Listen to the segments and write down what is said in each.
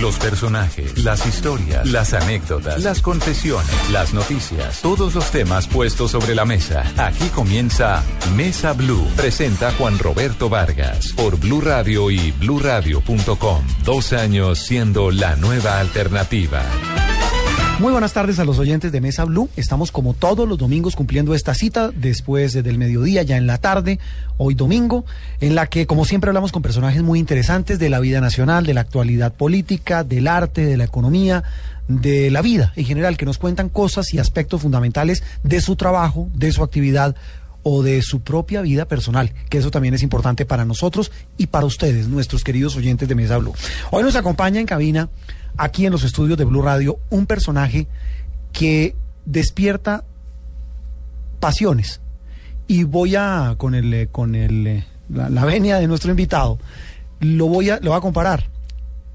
Los personajes, las historias, las anécdotas, las confesiones, las noticias, todos los temas puestos sobre la mesa. Aquí comienza Mesa Blue. Presenta Juan Roberto Vargas por Blue Radio y BlueRadio.com. Dos años siendo la nueva alternativa. Muy buenas tardes a los oyentes de Mesa Blue. Estamos como todos los domingos cumpliendo esta cita después del mediodía, ya en la tarde, hoy domingo, en la que como siempre hablamos con personajes muy interesantes de la vida nacional, de la actualidad política, del arte, de la economía, de la vida en general, que nos cuentan cosas y aspectos fundamentales de su trabajo, de su actividad o de su propia vida personal, que eso también es importante para nosotros y para ustedes, nuestros queridos oyentes de Mesa Blue. Hoy nos acompaña en cabina aquí en los estudios de Blue Radio un personaje que despierta pasiones. Y voy a, con el, con el, la, la venia de nuestro invitado, lo voy a, lo a comparar.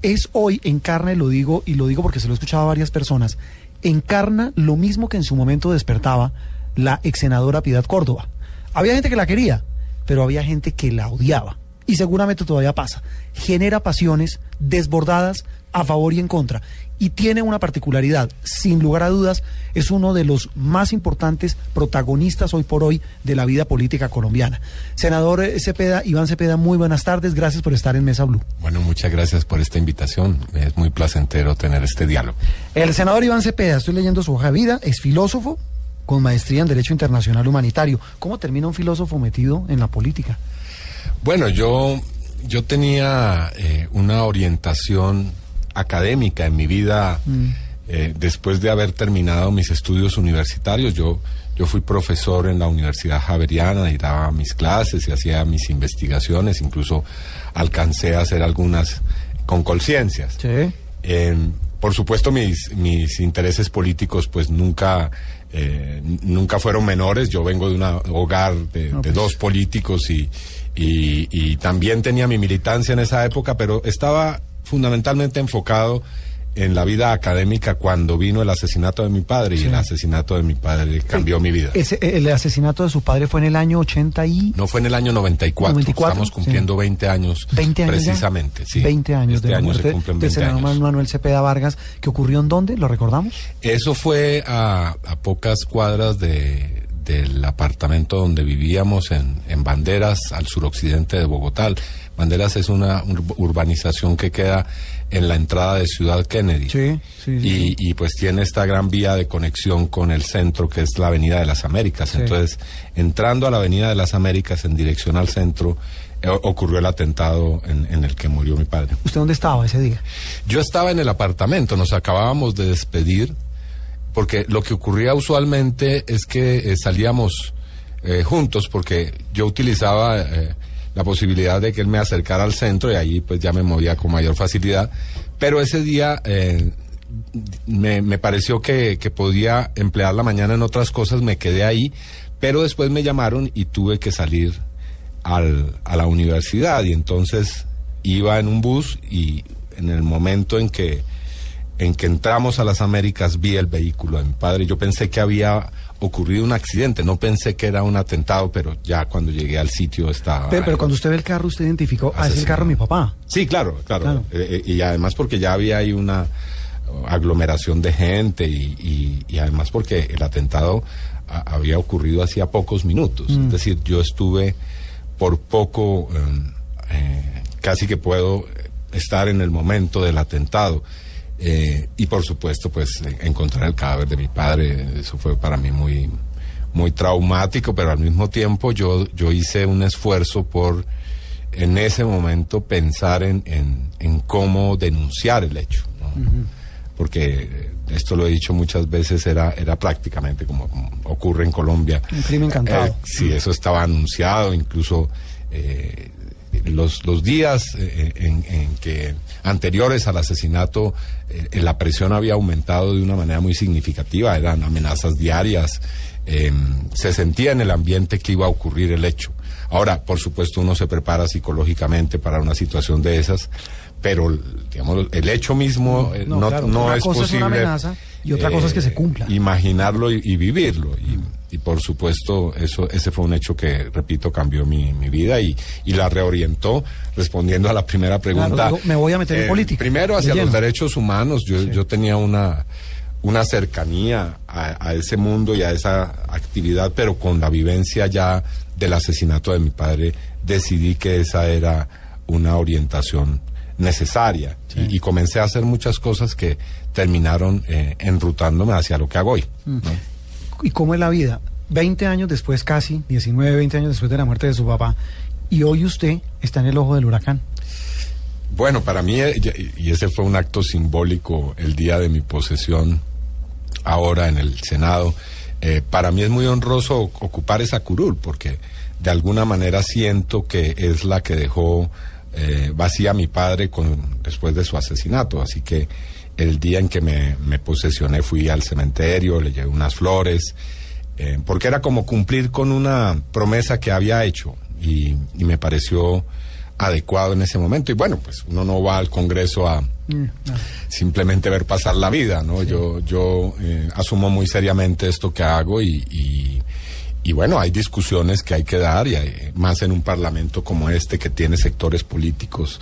Es hoy, encarna, lo digo, y lo digo porque se lo he escuchado a varias personas, encarna lo mismo que en su momento despertaba la ex senadora Piedad Córdoba. Había gente que la quería, pero había gente que la odiaba. Y seguramente todavía pasa. Genera pasiones desbordadas a favor y en contra. Y tiene una particularidad, sin lugar a dudas, es uno de los más importantes protagonistas hoy por hoy de la vida política colombiana. Senador Cepeda, Iván Cepeda, muy buenas tardes, gracias por estar en Mesa Blue. Bueno, muchas gracias por esta invitación, es muy placentero tener este diálogo. El senador Iván Cepeda, estoy leyendo su hoja de vida, es filósofo con maestría en Derecho Internacional Humanitario. ¿Cómo termina un filósofo metido en la política? Bueno, yo, yo tenía eh, una orientación académica en mi vida mm. eh, después de haber terminado mis estudios universitarios. Yo, yo fui profesor en la Universidad Javeriana y daba mis clases y hacía mis investigaciones, incluso alcancé a hacer algunas con conciencias. Sí. Eh, por supuesto, mis, mis intereses políticos pues nunca, eh, nunca fueron menores. Yo vengo de un hogar de, No, de pues. dos políticos y, y, y también tenía mi militancia en esa época, pero estaba fundamentalmente enfocado en la vida académica cuando vino el asesinato de mi padre Sí. y el asesinato de mi padre cambió mi vida. Ese, el asesinato de su padre fue en el año 80 y... No fue en el año 94, 94, estamos cumpliendo sí. 20 años 20 años precisamente, sí. 20 años este de año muerte se cumplen del 20 senador años. Manuel Cepeda Vargas, que ocurrió en dónde, ¿lo recordamos? Eso fue a, a pocas cuadras de, del apartamento donde vivíamos en, en Banderas, al suroccidente de Bogotá. Banderas es una ur- urbanización que queda en la entrada de Ciudad Kennedy. Sí, sí, sí, Y, y pues tiene esta gran vía de conexión con el centro que es la Avenida de las Américas. Entonces, entrando a la Avenida de las Américas en dirección al centro, eh, ocurrió el atentado en, en el que murió mi padre. ¿Usted dónde estaba ese día? Yo estaba en el apartamento, nos acabábamos de despedir, porque lo que ocurría usualmente es que eh, salíamos eh, juntos, porque yo utilizaba eh, la posibilidad de que él me acercara al centro y ahí pues ya me movía con mayor facilidad. Pero ese día eh, me, me pareció que, que podía emplear la mañana en otras cosas, me quedé ahí, pero después me llamaron y tuve que salir al, a la universidad y entonces iba en un bus y en el momento en que en que entramos a las Américas vi el vehículo de mi padre. Yo pensé que había ocurrido un accidente, no pensé que era un atentado, pero ya cuando llegué al sitio estaba... Pero, pero cuando usted ve el carro, usted identificó, ah, es el carro de mi papá. Sí, claro, claro. Claro. Eh, eh, y además porque ya había ahí una aglomeración de gente y, y- y además porque el atentado a- había ocurrido hacía pocos minutos. Mm. Es decir, yo estuve por poco, eh, casi que puedo estar en el momento del atentado. Eh, y por supuesto, pues eh, encontrar el cadáver de mi padre, eso fue para mí muy, muy traumático, pero al mismo tiempo yo, yo hice un esfuerzo por en ese momento pensar en, en, en cómo denunciar el hecho. ¿no? Porque esto lo he dicho muchas veces, era, era prácticamente como, ocurre en Colombia. Un crimen cantado. Eh, sí, eso estaba anunciado, incluso eh, los, los días eh, en, en que anteriores al asesinato eh, la presión había aumentado de una manera muy significativa, eran amenazas diarias, eh, se sentía en el ambiente que iba a ocurrir el hecho. Ahora, por supuesto, uno se prepara psicológicamente para una situación de esas, pero digamos, el hecho mismo eh, No, no, claro, no es cosa es una posible. amenaza y otra cosa es que se cumpla. Imaginarlo y, y vivirlo. Y, y por supuesto, eso, ese fue un hecho que, repito, cambió mi, mi vida y, y la reorientó, respondiendo a la primera pregunta. digo, me voy a meter en política, Primero, hacia los derechos humanos. Yo, yo tenía una, una cercanía a, a ese mundo y a esa actividad, pero con la vivencia ya del asesinato de mi padre, decidí que esa era una orientación necesaria y, y comencé a hacer muchas cosas que terminaron eh, enrutándome hacia lo que hago hoy. ¿no? ¿Y cómo es la vida? 20 años después, casi, 19, 20 años después de la muerte de su papá, y hoy usted está en el ojo del huracán. Bueno, para mí, eh, y ese fue un acto simbólico el día de mi posesión ahora en el Senado, eh, para mí es muy honroso ocupar esa curul, porque de alguna manera siento que es la que dejó eh, vacía mi padre con, después de su asesinato. Así que el día en que me, me posesioné fui al cementerio, le llevé unas flores, eh, porque era como cumplir con una promesa que había hecho y, y me pareció adecuado en ese momento. Y bueno, pues uno no va al Congreso a simplemente ver pasar la vida, ¿no? Yo, yo eh, asumo muy seriamente esto que hago y, y, y bueno, hay discusiones que hay que dar y hay, más en un parlamento como este que tiene sectores políticos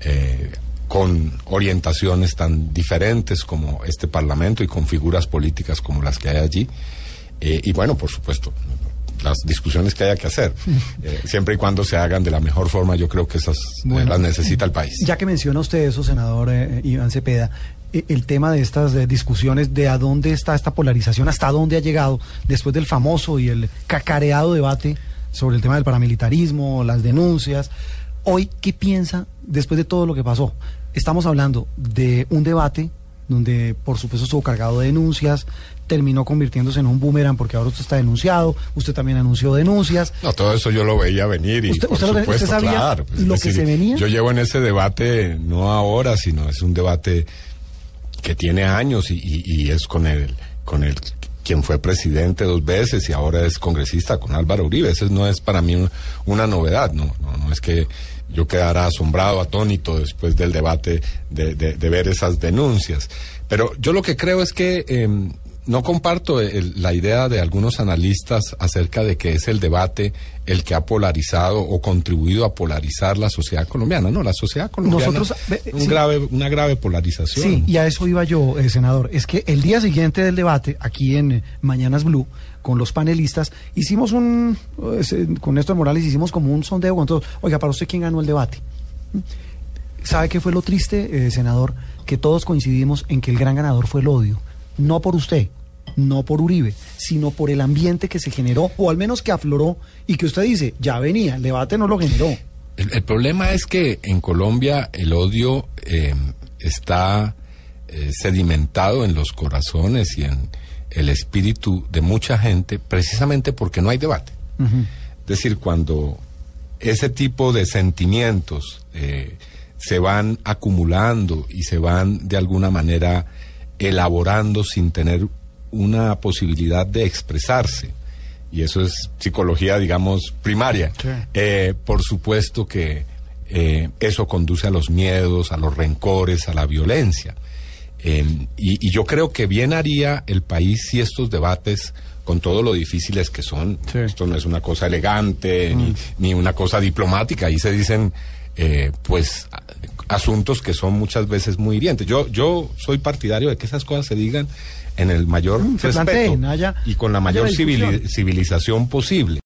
eh, con orientaciones tan diferentes como este parlamento y con figuras políticas como las que hay allí. Eh, y bueno, por supuesto, las discusiones que haya que hacer, eh, siempre y cuando se hagan de la mejor forma, yo creo que esas eh, las necesita el país. Ya que menciona usted eso, senador Iván Cepeda, el tema de estas discusiones, de a dónde está esta polarización, hasta dónde ha llegado después del famoso y el cacareado debate sobre el tema del paramilitarismo, las denuncias. Hoy, ¿qué piensa después de todo lo que pasó? Estamos hablando de un debate donde por supuesto estuvo cargado de denuncias, terminó convirtiéndose en un boomerang porque ahora usted está denunciado, usted también anunció denuncias. No, todo eso yo lo veía venir y ¿Usted- por usted supuesto, sabía claro. pues, lo que se venía? Yo llevo en ese debate no ahora, sino es un debate que tiene años y, y- y es con el, con el quien fue presidente dos veces y ahora es congresista, con Álvaro Uribe. Ese no es para mí un- una novedad, no, no, no es que yo quedara asombrado, atónito después del debate de, de- de ver esas denuncias. Pero yo lo que creo es que em, no comparto el- la idea de algunos analistas acerca de que es el debate el que ha polarizado o contribuido a polarizar la sociedad colombiana. No, la sociedad colombiana Nosotros, ve- un sí. grave, una grave polarización. Sí, y a eso iba yo, eh, senador. Es que el día siguiente del debate, aquí en eh, Mañanas Blue, con los panelistas, hicimos un, eh, con Néstor Morales hicimos como un sondeo con todos. Oiga, para usted, ¿quién ganó el debate? ¿Sabe qué fue lo triste, eh, senador? Que todos coincidimos en que el gran ganador fue el odio. No por usted, no por Uribe, sino por el ambiente que se generó, o al menos que afloró, y que usted dice, ya venía, el debate no lo generó. El, el problema es que en Colombia el odio eh, está eh, sedimentado en los corazones y en el espíritu de mucha gente precisamente porque no hay debate. Es decir, cuando ese tipo de sentimientos eh, se van acumulando y se van de alguna manera elaborando sin tener una posibilidad de expresarse, y eso es psicología, digamos, primaria, Sí. eh, por supuesto que eh, eso conduce a los miedos, a los rencores, a la violencia. Eh, y, y yo creo que bien haría el país si estos debates, con todo lo difíciles que son, Sí. esto no es una cosa elegante ni, ni una cosa diplomática, ahí se dicen eh, pues asuntos que son muchas veces muy hirientes. Yo, yo soy partidario de que esas cosas se digan en el mayor Mm, respeto planteen, haya- y con la mayor civilización posible.